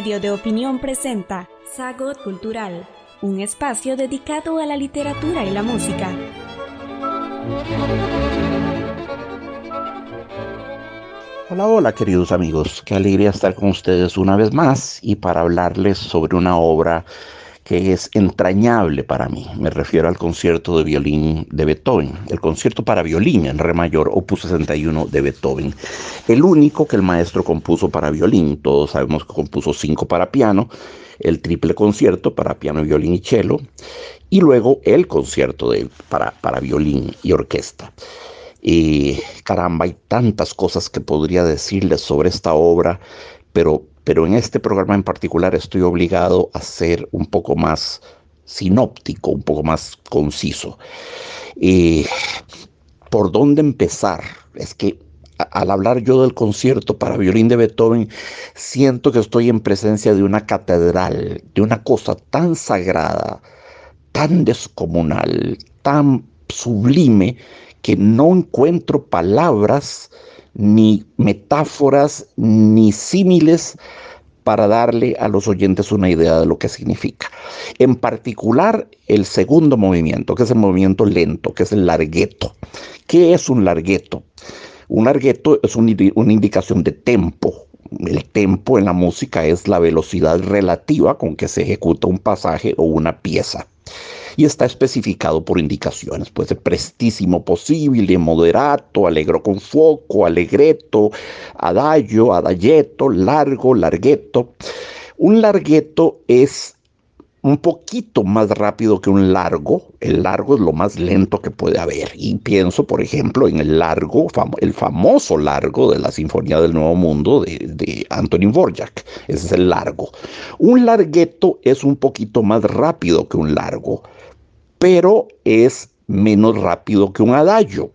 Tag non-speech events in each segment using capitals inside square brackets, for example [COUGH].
Medio de opinión presenta Sagot Cultural, un espacio dedicado a la literatura y la música. Hola, hola queridos amigos, qué alegría estar con ustedes una vez más y para hablarles sobre una obra que es entrañable para mí. Me refiero al concierto de violín de Beethoven, el concierto para violín en re mayor, opus 61 de Beethoven. El único que el maestro compuso para violín, todos sabemos que compuso cinco para piano, el triple concierto para piano, violín y cello, y luego el concierto de, para, para violín y orquesta. Y caramba, hay tantas cosas que podría decirles sobre esta obra, pero pero en este programa en particular estoy obligado a ser un poco más sinóptico, un poco más conciso. ¿Por dónde empezar? Es que al hablar yo del concierto para violín de Beethoven, siento que estoy en presencia de una catedral, de una cosa tan sagrada, tan descomunal, tan sublime, que no encuentro palabras ni metáforas, ni símiles para darle a los oyentes una idea de lo que significa. En particular, el segundo movimiento, que es el movimiento lento, que es el largueto. ¿Qué es un largueto? Un largueto es una indicación de tempo. El tempo en la música es la velocidad relativa con que se ejecuta un pasaje o una pieza y está especificado por indicaciones. Puede ser prestísimo posible, moderato, alegro con foco, alegreto, adagio, adayeto, largo, largueto. Un largueto es un poquito más rápido que un largo. El largo es lo más lento que puede haber. Y pienso, por ejemplo, en el largo, el famoso largo de la Sinfonía del Nuevo Mundo de, de Antonin Dvorak. Ese es el largo. Un largueto es un poquito más rápido que un largo pero es menos rápido que un adagio.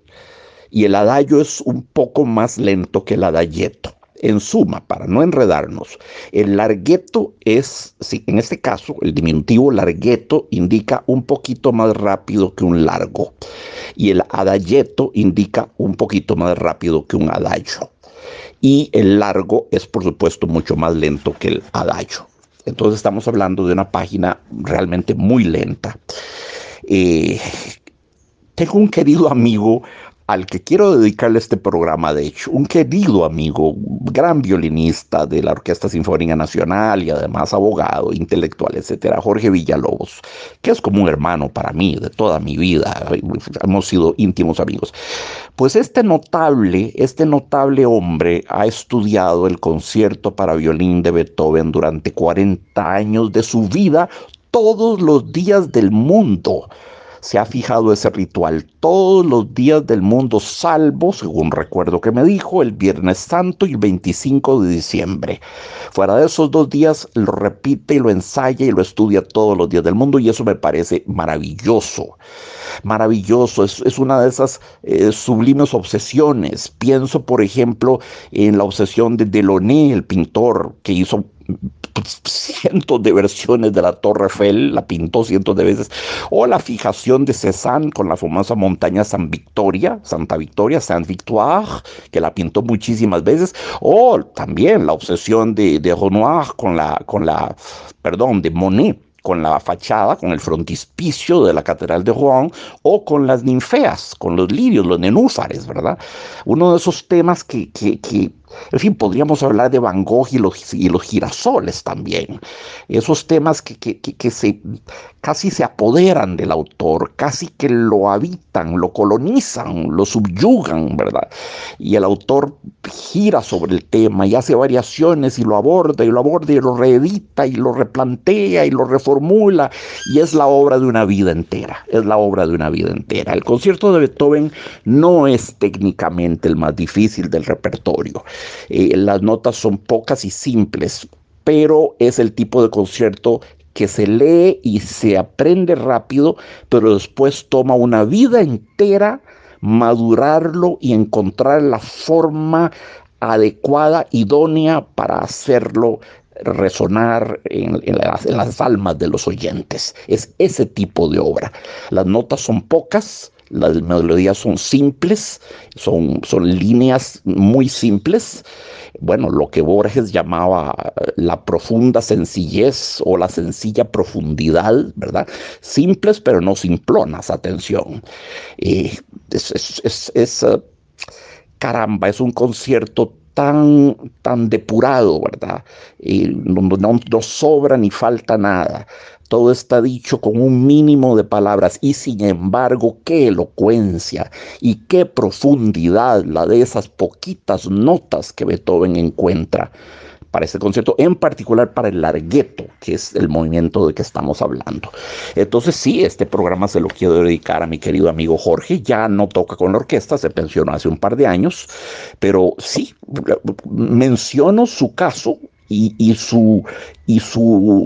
Y el adagio es un poco más lento que el adayeto. En suma, para no enredarnos, el largueto es, en este caso, el diminutivo largueto indica un poquito más rápido que un largo. Y el adayeto indica un poquito más rápido que un adagio. Y el largo es, por supuesto, mucho más lento que el adagio. Entonces estamos hablando de una página realmente muy lenta. Eh, tengo un querido amigo al que quiero dedicarle este programa, de hecho, un querido amigo, gran violinista de la Orquesta Sinfónica Nacional y además abogado, intelectual, etcétera, Jorge Villalobos, que es como un hermano para mí de toda mi vida, hemos sido íntimos amigos. Pues este notable, este notable hombre ha estudiado el concierto para violín de Beethoven durante 40 años de su vida, todos los días del mundo se ha fijado ese ritual todos los días del mundo, salvo, según recuerdo que me dijo, el Viernes Santo y el 25 de diciembre. Fuera de esos dos días lo repite y lo ensaya y lo estudia todos los días del mundo y eso me parece maravilloso. Maravilloso, es, una de esas eh, sublimes obsesiones. Pienso, por ejemplo, en la obsesión de Delaunay, el pintor que hizo cientos de versiones de la Torre Eiffel, la pintó cientos de veces, o la fijación de Cézanne con la famosa montaña San Victoria, Santa Victoria, Saint Victoire, que la pintó muchísimas veces, o también la obsesión de, de Renoir con la, con la, perdón, de Monet con la fachada, con el frontispicio de la Catedral de Rouen, o con las ninfeas, con los lirios, los nenúfares, ¿verdad? Uno de esos temas que, que, que en fin, podríamos hablar de Van Gogh y los, y los girasoles también. Esos temas que, que, se, casi se apoderan del autor, casi que lo habitan, lo colonizan, lo subyugan, ¿verdad? Y el autor gira sobre el tema y hace variaciones y lo aborda y lo aborda y lo reedita y lo replantea y lo reformula. Y es la obra de una vida entera, es la obra de una vida entera. El concierto de Beethoven no es técnicamente el más difícil del repertorio. Eh, las notas son pocas y simples, pero es el tipo de concierto que se lee y se aprende rápido, pero después toma una vida entera madurarlo y encontrar la forma adecuada, idónea para hacerlo resonar en, las, en, las, almas de los oyentes. Es ese tipo de obra. Las notas son pocas, las melodías son simples, son, son líneas muy simples. Bueno, lo que Borges llamaba la profunda sencillez o la sencilla profundidad, ¿verdad? Simples pero no simplonas, atención. es, es, uh, caramba, es un concierto tan, tan depurado, ¿verdad? No, sobra ni falta nada. Todo está dicho con un mínimo de palabras y sin embargo qué elocuencia y qué profundidad la de esas poquitas notas que Beethoven encuentra para este concierto, en particular para el largueto, que es el movimiento de que estamos hablando. Entonces sí, este programa se lo quiero dedicar a mi querido amigo Jorge, ya no toca con la orquesta, se pensionó hace un par de años, pero sí, menciono su caso y, su,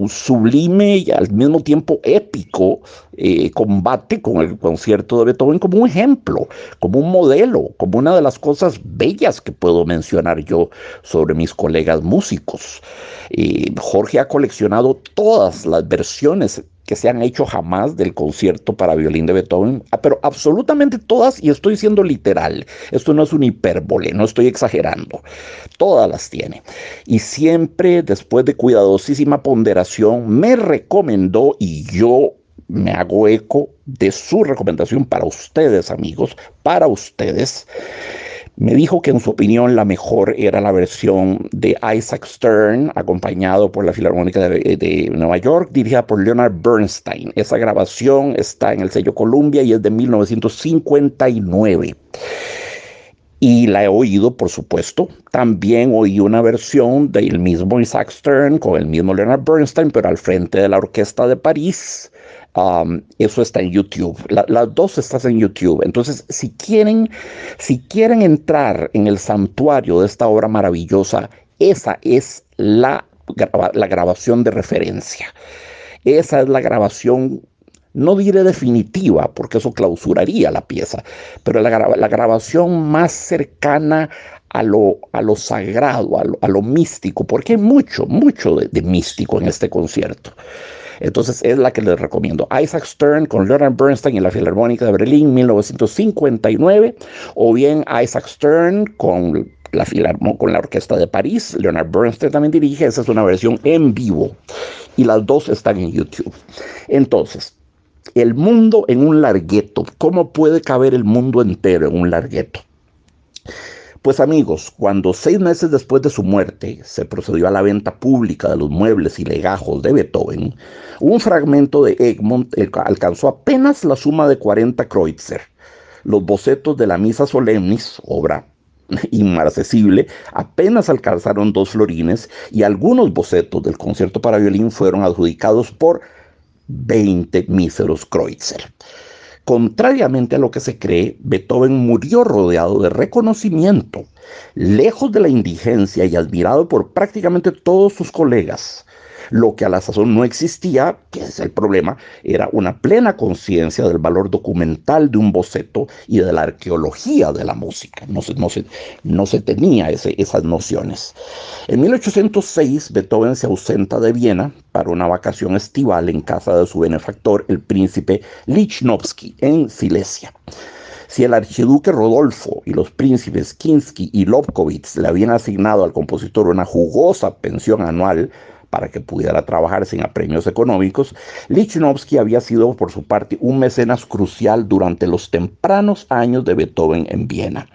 sublime y al mismo tiempo épico eh, combate con el concierto de Beethoven como un ejemplo, como un modelo, como una de las cosas bellas que puedo mencionar yo sobre mis colegas músicos. Eh, Jorge ha coleccionado todas las versiones que se han hecho jamás del concierto para violín de Beethoven, ah, pero absolutamente todas, y estoy siendo literal, esto no es un hipérbole, no estoy exagerando, todas las tiene. Y siempre, después de cuidadosísima ponderación, me recomendó, y yo me hago eco de su recomendación para ustedes, amigos, para ustedes, me dijo que en su opinión la mejor era la versión de Isaac Stern, acompañado por la Filarmónica de, Nueva York, dirigida por Leonard Bernstein. Esa grabación está en el sello Columbia y es de 1959. Y la he oído, por supuesto. También oí una versión del mismo Isaac Stern con el mismo Leonard Bernstein, pero al frente de la Orquesta de París eso está en YouTube. las dos están en YouTube. Entonces, si quieren, si quieren entrar en el santuario de esta obra maravillosa, esa es la, la grabación de referencia. Esa es la grabación no diré definitiva, porque eso clausuraría la pieza, pero la, grabación más cercana a lo, a lo sagrado, a lo, místico, porque hay mucho, mucho de místico en este concierto. Entonces es la que les recomiendo. Isaac Stern con Leonard Bernstein en la Filarmónica de Berlín 1959 o bien Isaac Stern con la, con la Orquesta de París. Leonard Bernstein también dirige. Esa es una versión en vivo y las dos están en YouTube. Entonces, el mundo en un largueto. ¿Cómo puede caber el mundo entero en un largueto? Pues amigos, cuando seis meses después de su muerte se procedió a la venta pública de los muebles y legajos de Beethoven, un fragmento de Egmont alcanzó apenas la suma de 40 kreutzer. Los bocetos de la Misa Solemnis, obra [LAUGHS] inmarcesible, apenas alcanzaron dos florines y algunos bocetos del concierto para violín fueron adjudicados por 20 míseros kreutzer. Contrariamente a lo que se cree, Beethoven murió rodeado de reconocimiento, lejos de la indigencia y admirado por prácticamente todos sus colegas. Lo que a la sazón no existía, que es el problema, era una plena conciencia del valor documental de un boceto y de la arqueología de la música. No se, no no se tenía esas nociones. En 1806, Beethoven se ausenta de Viena para una vacación estival en casa de su benefactor, el príncipe Lichnowsky, en Silesia. Si el archiduque Rodolfo y los príncipes Kinsky y Lobkowitz le habían asignado al compositor una jugosa pensión anual para que pudiera trabajar sin apremios económicos, Lichnowsky había sido por su parte un mecenas crucial durante los tempranos años de Beethoven en Viena.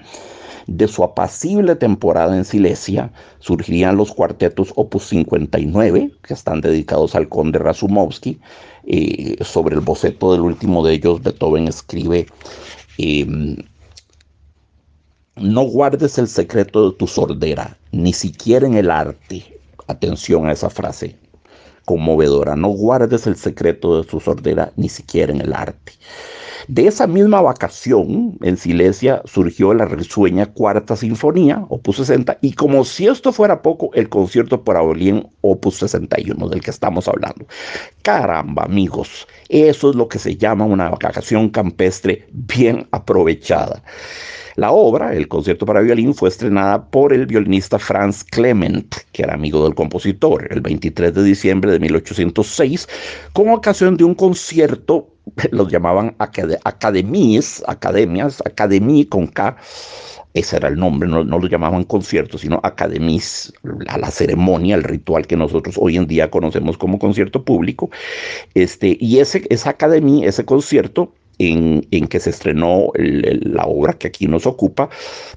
De su apacible temporada en Silesia surgirían los cuartetos Opus 59, que están dedicados al conde Razumovsky. Eh, sobre el boceto del último de ellos, Beethoven escribe, em, no guardes el secreto de tu sordera, ni siquiera en el arte, Atención a esa frase conmovedora. No guardes el secreto de su sordera, ni siquiera en el arte. De esa misma vacación, en Silesia, surgió la risueña Cuarta Sinfonía, opus 60, y como si esto fuera poco, el concierto para violín, opus 61, del que estamos hablando. Caramba, amigos, eso es lo que se llama una vacación campestre bien aprovechada. La obra, el concierto para violín, fue estrenada por el violinista Franz Clement, que era amigo del compositor, el 23 de diciembre de 1806, con ocasión de un concierto [LAUGHS] los llamaban academies, academias, academia con K, ese era el nombre, no, lo llamaban conciertos, sino academies, a la ceremonia, el ritual que nosotros hoy en día conocemos como concierto público. Este, y ese, esa academia, ese concierto, en, que se estrenó la obra que aquí nos ocupa,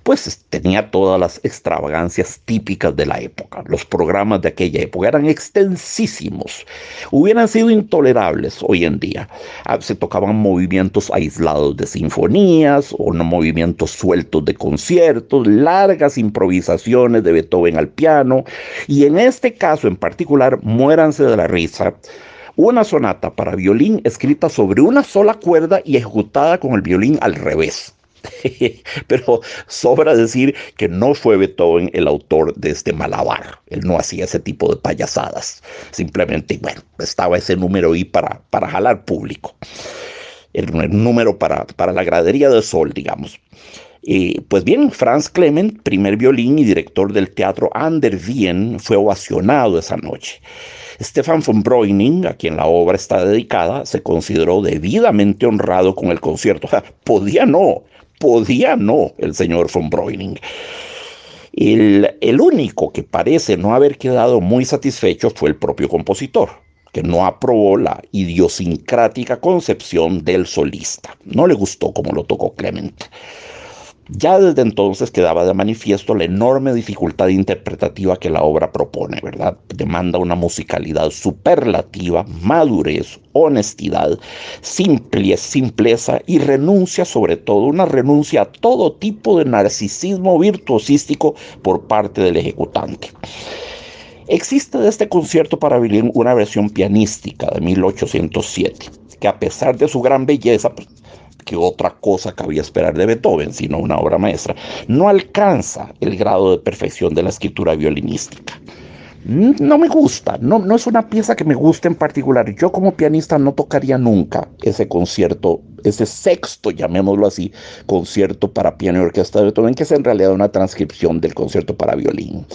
pues tenía todas las extravagancias típicas de la época. Los programas de aquella época eran extensísimos, hubieran sido intolerables hoy en día. Ah, se tocaban movimientos aislados de sinfonías o movimientos sueltos de conciertos, largas improvisaciones de Beethoven al piano, y en este caso en particular, muéranse de la risa una sonata para violín escrita sobre una sola cuerda y ejecutada con el violín al revés. [LAUGHS] Pero sobra decir que no fue Beethoven el autor de este malabar. Él no hacía ese tipo de payasadas. Simplemente, bueno, estaba ese número ahí para, para jalar público. El, número para, para la gradería del sol, digamos. pues bien, Franz Clement, primer violín y director del teatro Ander Wien, fue ovacionado esa noche. Stefan von Breuning, a quien la obra está dedicada, se consideró debidamente honrado con el concierto. Podía no, podía no el señor von Breuning. El, el único que parece no haber quedado muy satisfecho fue el propio compositor, que no aprobó la idiosincrática concepción del solista. No le gustó como lo tocó Clement. Ya desde entonces quedaba de manifiesto la enorme dificultad interpretativa que la obra propone, ¿verdad? Demanda una musicalidad superlativa, madurez, honestidad, simpleza y renuncia sobre todo, una renuncia a todo tipo de narcisismo virtuosístico por parte del ejecutante. Existe de este concierto para violín una versión pianística de 1807, que a pesar de su gran belleza, pues, que otra cosa cabía esperar de Beethoven, sino una obra maestra, no alcanza el grado de perfección de la escritura violinística. No me gusta, no, no es una pieza que me guste en particular. Yo como pianista no tocaría nunca ese concierto, ese sexto, llamémoslo así, concierto para piano y orquesta de Beethoven, que es en realidad una transcripción del concierto para violín.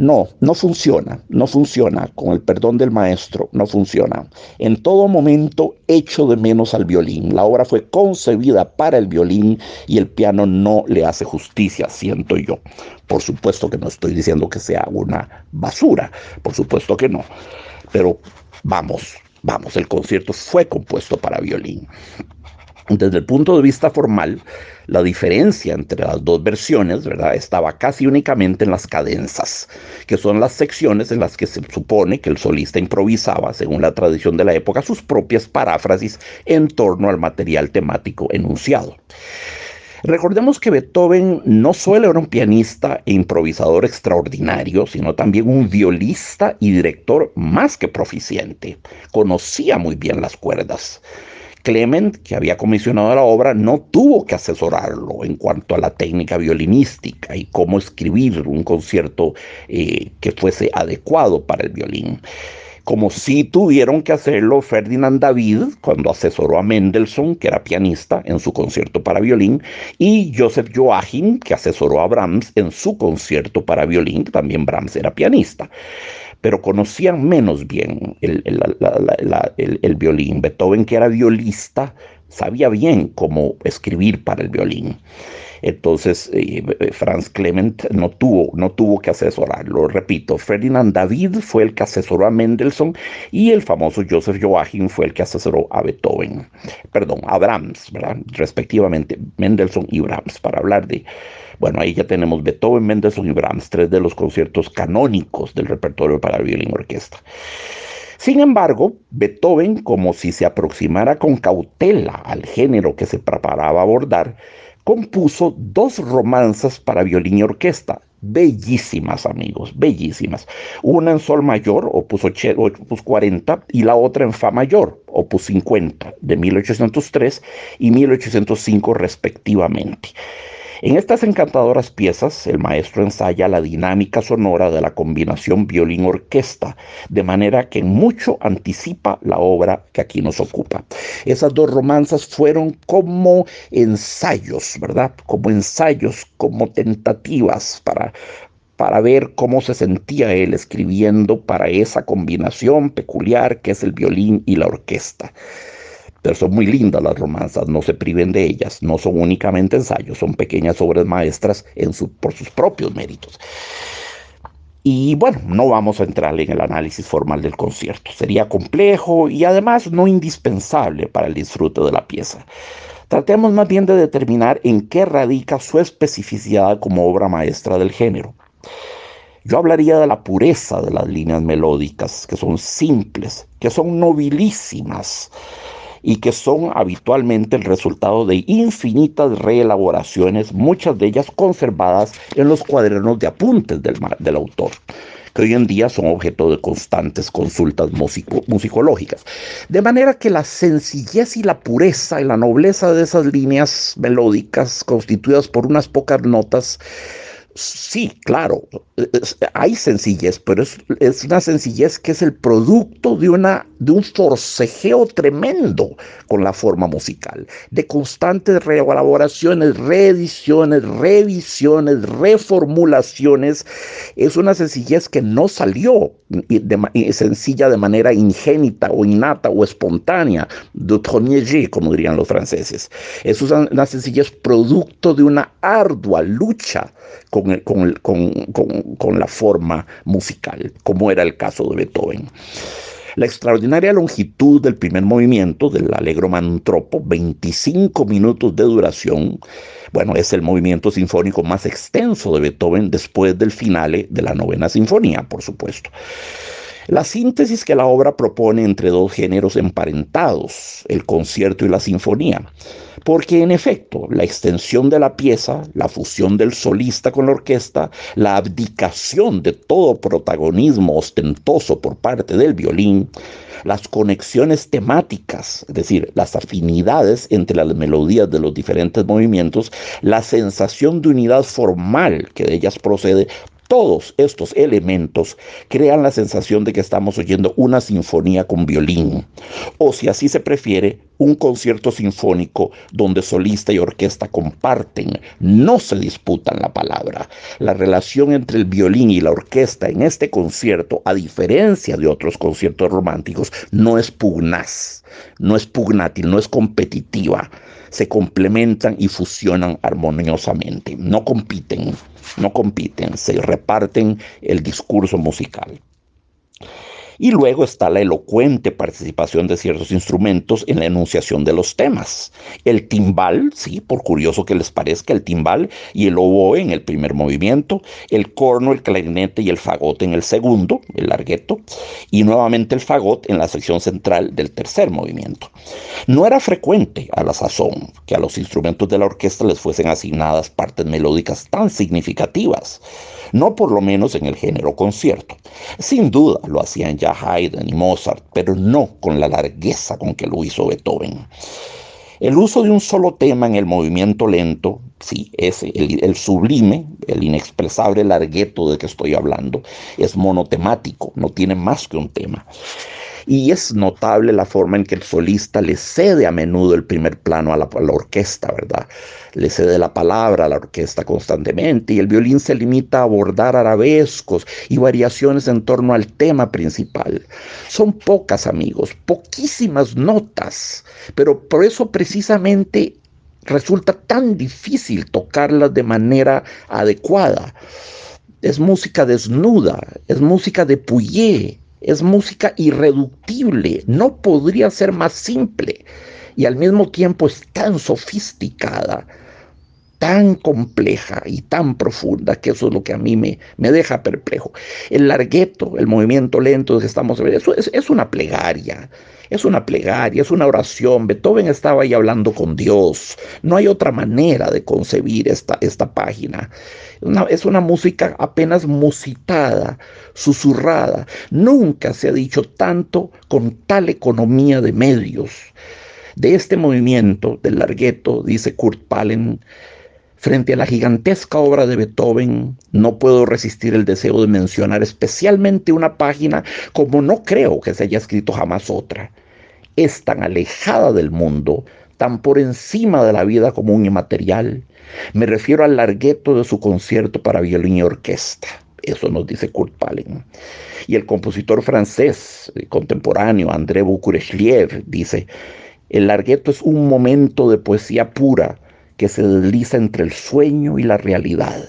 No, no funciona, no funciona, con el perdón del maestro, no funciona. En todo momento echo de menos al violín. La obra fue concebida para el violín y el piano no le hace justicia, siento yo. Por supuesto que no estoy diciendo que sea una basura, por supuesto que no. Pero vamos, vamos, el concierto fue compuesto para violín. Desde el punto de vista formal, la diferencia entre las dos versiones. Estaba casi únicamente en las cadenzas, que son las secciones en las que se supone que el solista improvisaba, según la tradición de la época, sus propias paráfrasis en torno al material temático enunciado. Recordemos que Beethoven no solo era un pianista e improvisador extraordinario, sino también un violista y director más que proficiente. Conocía muy bien las cuerdas. Clement, que había comisionado la obra, no tuvo que asesorarlo en cuanto a la técnica violinística y cómo escribir un concierto eh, que fuese adecuado para el violín. Como si tuvieron que hacerlo Ferdinand David cuando asesoró a Mendelssohn, que era pianista, en su concierto para violín, y Joseph Joachim, que asesoró a Brahms en su concierto para violín, también Brahms era pianista pero conocían menos bien el, el, violín. Beethoven, que era violista, sabía bien cómo escribir para el violín. Entonces, eh, Franz Clement no tuvo, no tuvo que asesorarlo. Repito, Ferdinand David fue el que asesoró a Mendelssohn y el famoso Joseph Joachim fue el que asesoró a Beethoven, perdón, a Brahms, ¿verdad? respectivamente, Mendelssohn y Brahms, para hablar de, bueno, ahí ya tenemos Beethoven, Mendelssohn y Brahms, tres de los conciertos canónicos del repertorio para violín orquesta. Sin embargo, Beethoven, como si se aproximara con cautela al género que se preparaba a abordar, compuso dos romanzas para violín y orquesta, bellísimas amigos, bellísimas. Una en sol mayor, opus, 40, y la otra en fa mayor, opus 50, de 1803 y 1805 respectivamente. En estas encantadoras piezas, el maestro ensaya la dinámica sonora de la combinación violín-orquesta, de manera que mucho anticipa la obra que aquí nos ocupa. Esas dos romanzas fueron como ensayos, ¿verdad? Como ensayos, como tentativas para, para ver cómo se sentía él escribiendo para esa combinación peculiar que es el violín y la orquesta. Pero son muy lindas las romanzas, no se priven de ellas, no son únicamente ensayos, son pequeñas obras maestras su, por sus propios méritos. Y bueno, no vamos a entrar en el análisis formal del concierto, sería complejo y además no indispensable para el disfrute de la pieza. Tratemos más bien de determinar en qué radica su especificidad como obra maestra del género. Yo hablaría de la pureza de las líneas melódicas, que son simples, que son nobilísimas y que son habitualmente el resultado de infinitas reelaboraciones, muchas de ellas conservadas en los cuadernos de apuntes del, del autor que hoy en día son objeto de constantes consultas musicológicas. De manera que la sencillez y la pureza y la nobleza de esas líneas melódicas constituidas por unas pocas notas Sí, claro, hay sencillez, pero es, una sencillez que es el producto de, una, de un forcejeo tremendo con la forma musical, de constantes reelaboraciones, reediciones, revisiones, reformulaciones. Es una sencillez que no salió de, sencilla de manera ingénita o innata o espontánea, de premier como dirían los franceses. Es una sencillez producto de una ardua lucha con, con, la forma musical, como era el caso de Beethoven. La extraordinaria longitud del primer movimiento del Allegro Mantropo, 25 minutos de duración, bueno, es el movimiento sinfónico más extenso de Beethoven después del finale de la novena sinfonía, por supuesto. La síntesis que la obra propone entre dos géneros emparentados, el concierto y la sinfonía, porque en efecto la extensión de la pieza, la fusión del solista con la orquesta, la abdicación de todo protagonismo ostentoso por parte del violín, las conexiones temáticas, es decir, las afinidades entre las melodías de los diferentes movimientos, la sensación de unidad formal que de ellas procede, todos estos elementos crean la sensación de que estamos oyendo una sinfonía con violín, o si así se prefiere, un concierto sinfónico donde solista y orquesta comparten, no se disputan la palabra. La relación entre el violín y la orquesta en este concierto, a diferencia de otros conciertos románticos, no es pugnaz, no es pugnátil, no es competitiva. Se complementan y fusionan armoniosamente, no compiten no compiten, se reparten el discurso musical. Y luego está la elocuente participación de ciertos instrumentos en la enunciación de los temas. El timbal, sí, por curioso que les parezca, el timbal y el oboe en el primer movimiento, el corno, el clarinete y el fagot en el segundo, el largueto, y nuevamente el fagot en la sección central del tercer movimiento. No era frecuente a la sazón que a los instrumentos de la orquesta les fuesen asignadas partes melódicas tan significativas no por lo menos en el género concierto. Sin duda lo hacían ya Haydn y Mozart, pero no con la largueza con que lo hizo Beethoven. El uso de un solo tema en el movimiento lento, sí, es el, el, sublime, el inexpresable largueto de que estoy hablando, es monotemático, no tiene más que un tema. Y es notable la forma en que el solista le cede a menudo el primer plano a la, orquesta, ¿verdad? Le cede la palabra a la orquesta constantemente y el violín se limita a abordar arabescos y variaciones en torno al tema principal. Son pocas, amigos, poquísimas notas, pero por eso precisamente resulta tan difícil tocarlas de manera adecuada. Es música desnuda, es música de Puyé, es música irreductible, no podría ser más simple y al mismo tiempo es tan sofisticada, tan compleja y tan profunda que eso es lo que a mí me, me deja perplejo. El largueto, el movimiento lento que estamos viendo, eso es, es una plegaria, es una plegaria, es una oración. Beethoven estaba ahí hablando con Dios. No hay otra manera de concebir esta, esta página. es una música apenas musitada, susurrada. Nunca se ha dicho tanto con tal economía de medios. De este movimiento del largueto, dice Kurt Palen, Frente a la gigantesca obra de Beethoven, no puedo resistir el deseo de mencionar especialmente una página como no creo que se haya escrito jamás otra. Es tan alejada del mundo, tan por encima de la vida común y material. Me refiero al largueto de su concierto para violín y orquesta. Eso nos dice Kurt Palen. Y el compositor francés contemporáneo André Boukourechliev dice, El largueto es un momento de poesía pura que se desliza entre el sueño y la realidad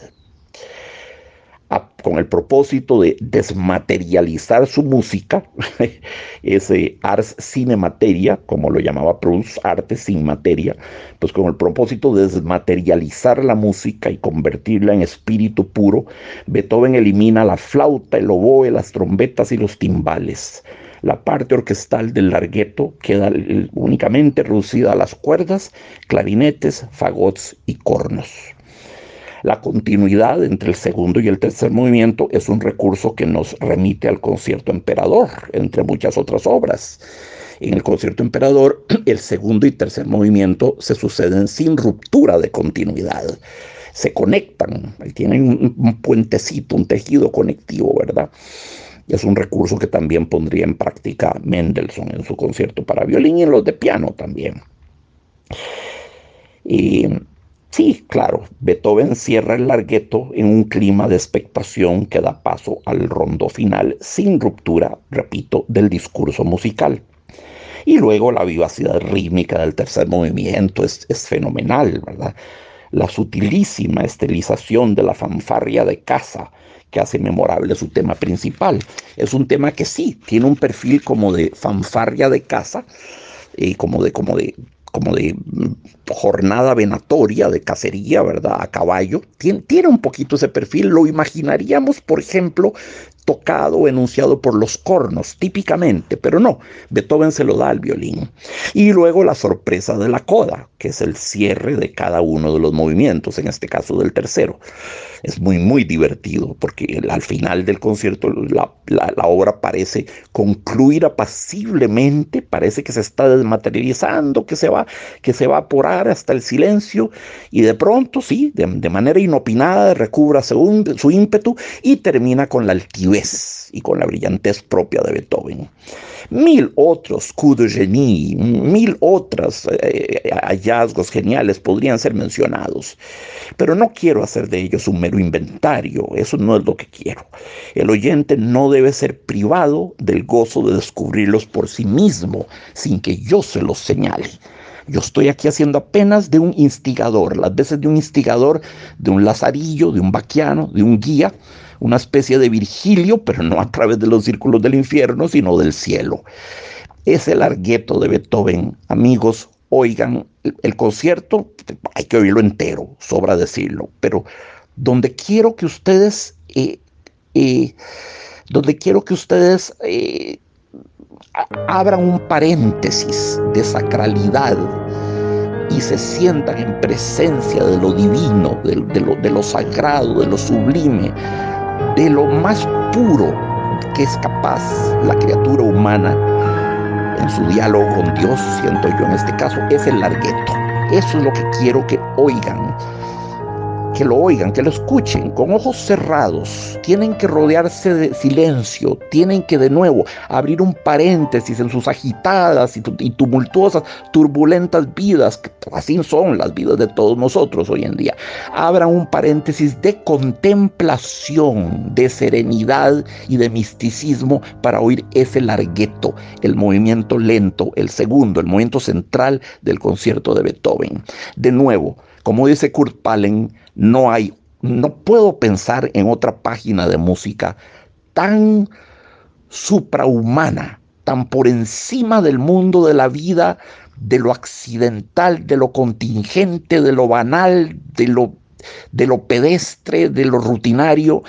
con el propósito de desmaterializar su música, [LAUGHS] ese ars sin materia, como lo llamaba Proust, arte sin materia, pues con el propósito de desmaterializar la música y convertirla en espíritu puro, Beethoven elimina la flauta, el oboe, las trompetas y los timbales. La parte orquestal del largueto queda únicamente reducida a las cuerdas, clarinetes, fagots y cornos. La continuidad entre el segundo y el tercer movimiento es un recurso que nos remite al concierto emperador, entre muchas otras obras. En el concierto emperador, [CLEARS THROAT] el segundo y tercer movimiento se suceden sin ruptura de continuidad. Se conectan, tienen un, puentecito, un tejido conectivo, ¿verdad? Es un recurso que también pondría en práctica Mendelssohn en su concierto para violín y en los de piano también. Y Sí, claro, Beethoven cierra el largueto en un clima de expectación que da paso al rondo final sin ruptura, repito, del discurso musical. Y luego la vivacidad rítmica del tercer movimiento es, es fenomenal, ¿verdad? La sutilísima estilización de la fanfarria de casa que hace memorable su tema principal. Es un tema que sí, tiene un perfil como de fanfarria de casa, y como de, como de como de mm, jornada venatoria, de cacería, ¿verdad? A caballo. Tiene, un poquito ese perfil. Lo imaginaríamos, por ejemplo, tocado o enunciado por los cornos, típicamente, pero no, Beethoven se lo da al violín. Y luego la sorpresa de la coda, que es el cierre de cada uno de los movimientos, en este caso del tercero. Es muy, muy divertido, porque al final del concierto la, obra parece concluir apaciblemente, parece que se está desmaterializando, que se va, que se va a evaporar hasta el silencio, y de pronto, sí, de, manera inopinada, recubra su, su ímpetu y termina con la y con la brillantez propia de Beethoven. Mil otros coups de génie, mil otros eh, hallazgos geniales podrían ser mencionados, pero no quiero hacer de ellos un mero inventario, eso no es lo que quiero. El oyente no debe ser privado del gozo de descubrirlos por sí mismo, sin que yo se los señale. Yo estoy aquí haciendo apenas de un instigador, las veces de un instigador, de un lazarillo, de un vaquiano, de un guía, una especie de Virgilio, pero no a través de los círculos del infierno, sino del cielo. Es el largueto de Beethoven. Amigos, oigan, el, concierto hay que oírlo entero, sobra decirlo, pero donde quiero que ustedes, eh, eh, donde quiero que ustedes eh, abran un paréntesis de sacralidad y se sientan en presencia de lo divino, de lo sagrado, de lo sublime, de lo más puro que es capaz la criatura humana en su diálogo con Dios, siento yo en este caso, es el largueto. Eso es lo que quiero que oigan que lo oigan, que lo escuchen con ojos cerrados. Tienen que rodearse de silencio, tienen que de nuevo abrir un paréntesis en sus agitadas y, tumultuosas, turbulentas vidas, que así son las vidas de todos nosotros hoy en día. Abran un paréntesis de contemplación, de serenidad y de misticismo para oír ese largueto, el movimiento lento, el segundo, el movimiento central del concierto de Beethoven. De nuevo, como dice Kurt Pallen, no hay, no puedo pensar en otra página de música tan suprahumana, tan por encima del mundo de la vida, de lo accidental, de lo contingente, de lo banal, de lo, de lo pedestre, de lo rutinario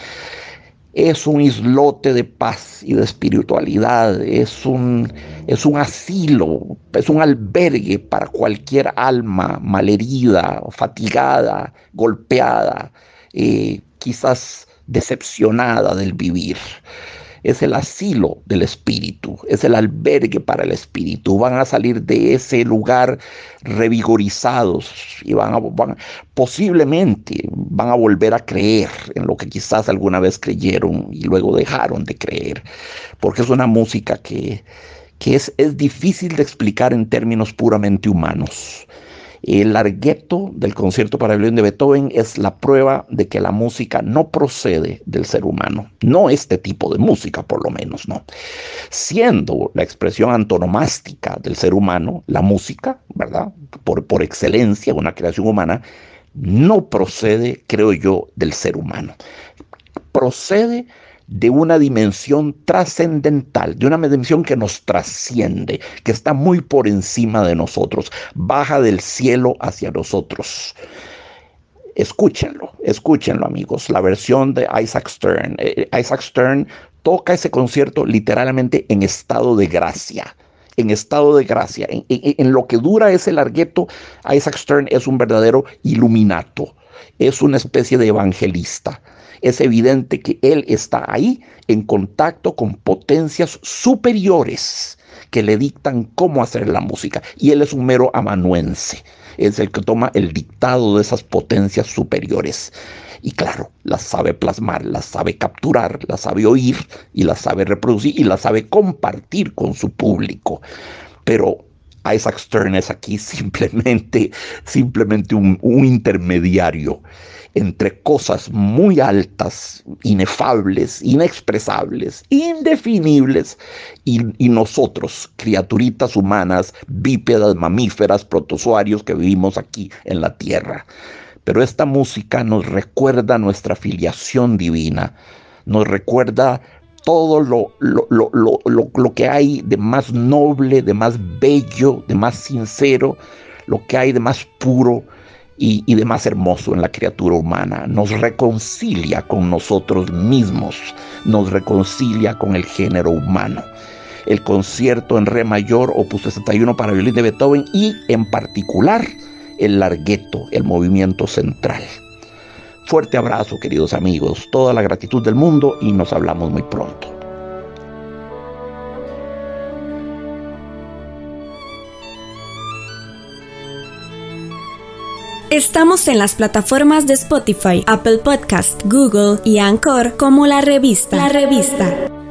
es un islote de paz y de espiritualidad, es un, es un asilo, es un albergue para cualquier alma malherida, fatigada, golpeada, eh, quizás decepcionada del vivir es el asilo del espíritu, es el albergue para el espíritu. Van a salir de ese lugar revigorizados y van a, posiblemente van a volver a creer en lo que quizás alguna vez creyeron y luego dejaron de creer, porque es una música que, es, es difícil de explicar en términos puramente humanos. El largueto del concierto para violín de Beethoven es la prueba de que la música no procede del ser humano, no este tipo de música por lo menos, no. Siendo la expresión antonomástica del ser humano, la música, ¿verdad? Por, por excelencia, una creación humana, no procede, creo yo, del ser humano. Procede de una dimensión trascendental, de una dimensión que nos trasciende, que está muy por encima de nosotros, baja del cielo hacia nosotros. Escúchenlo, escúchenlo amigos, la versión de Isaac Stern. Eh, Isaac Stern toca ese concierto literalmente en estado de gracia en estado de gracia. En, en, lo que dura ese largueto, Isaac Stern es un verdadero iluminato, es una especie de evangelista es evidente que él está ahí en contacto con potencias superiores que le dictan cómo hacer la música. Y él es un mero amanuense, es el que toma el dictado de esas potencias superiores. Y claro, las sabe plasmar, las sabe capturar, las sabe oír y las sabe reproducir y las sabe compartir con su público. Pero Isaac Stern es aquí [LAUGHS] simplemente, simplemente un, un intermediario entre cosas muy altas, inefables, inexpresables, indefinibles, y, nosotros, criaturitas humanas, bípedas, mamíferas, protozoarios que vivimos aquí en la tierra. Pero esta música nos recuerda nuestra filiación divina, nos recuerda todo lo, lo, lo, lo, que hay de más noble, de más bello, de más sincero, lo que hay de más puro y, de más hermoso en la criatura humana. Nos reconcilia con nosotros mismos, nos reconcilia con el género humano. El concierto en re mayor, opus 61 para violín de Beethoven y en particular el largueto, el movimiento central. Fuerte abrazo, queridos amigos, toda la gratitud del mundo y nos hablamos muy pronto. Estamos en las plataformas de Spotify, Apple Podcast, Google y Anchor como la revista. La revista.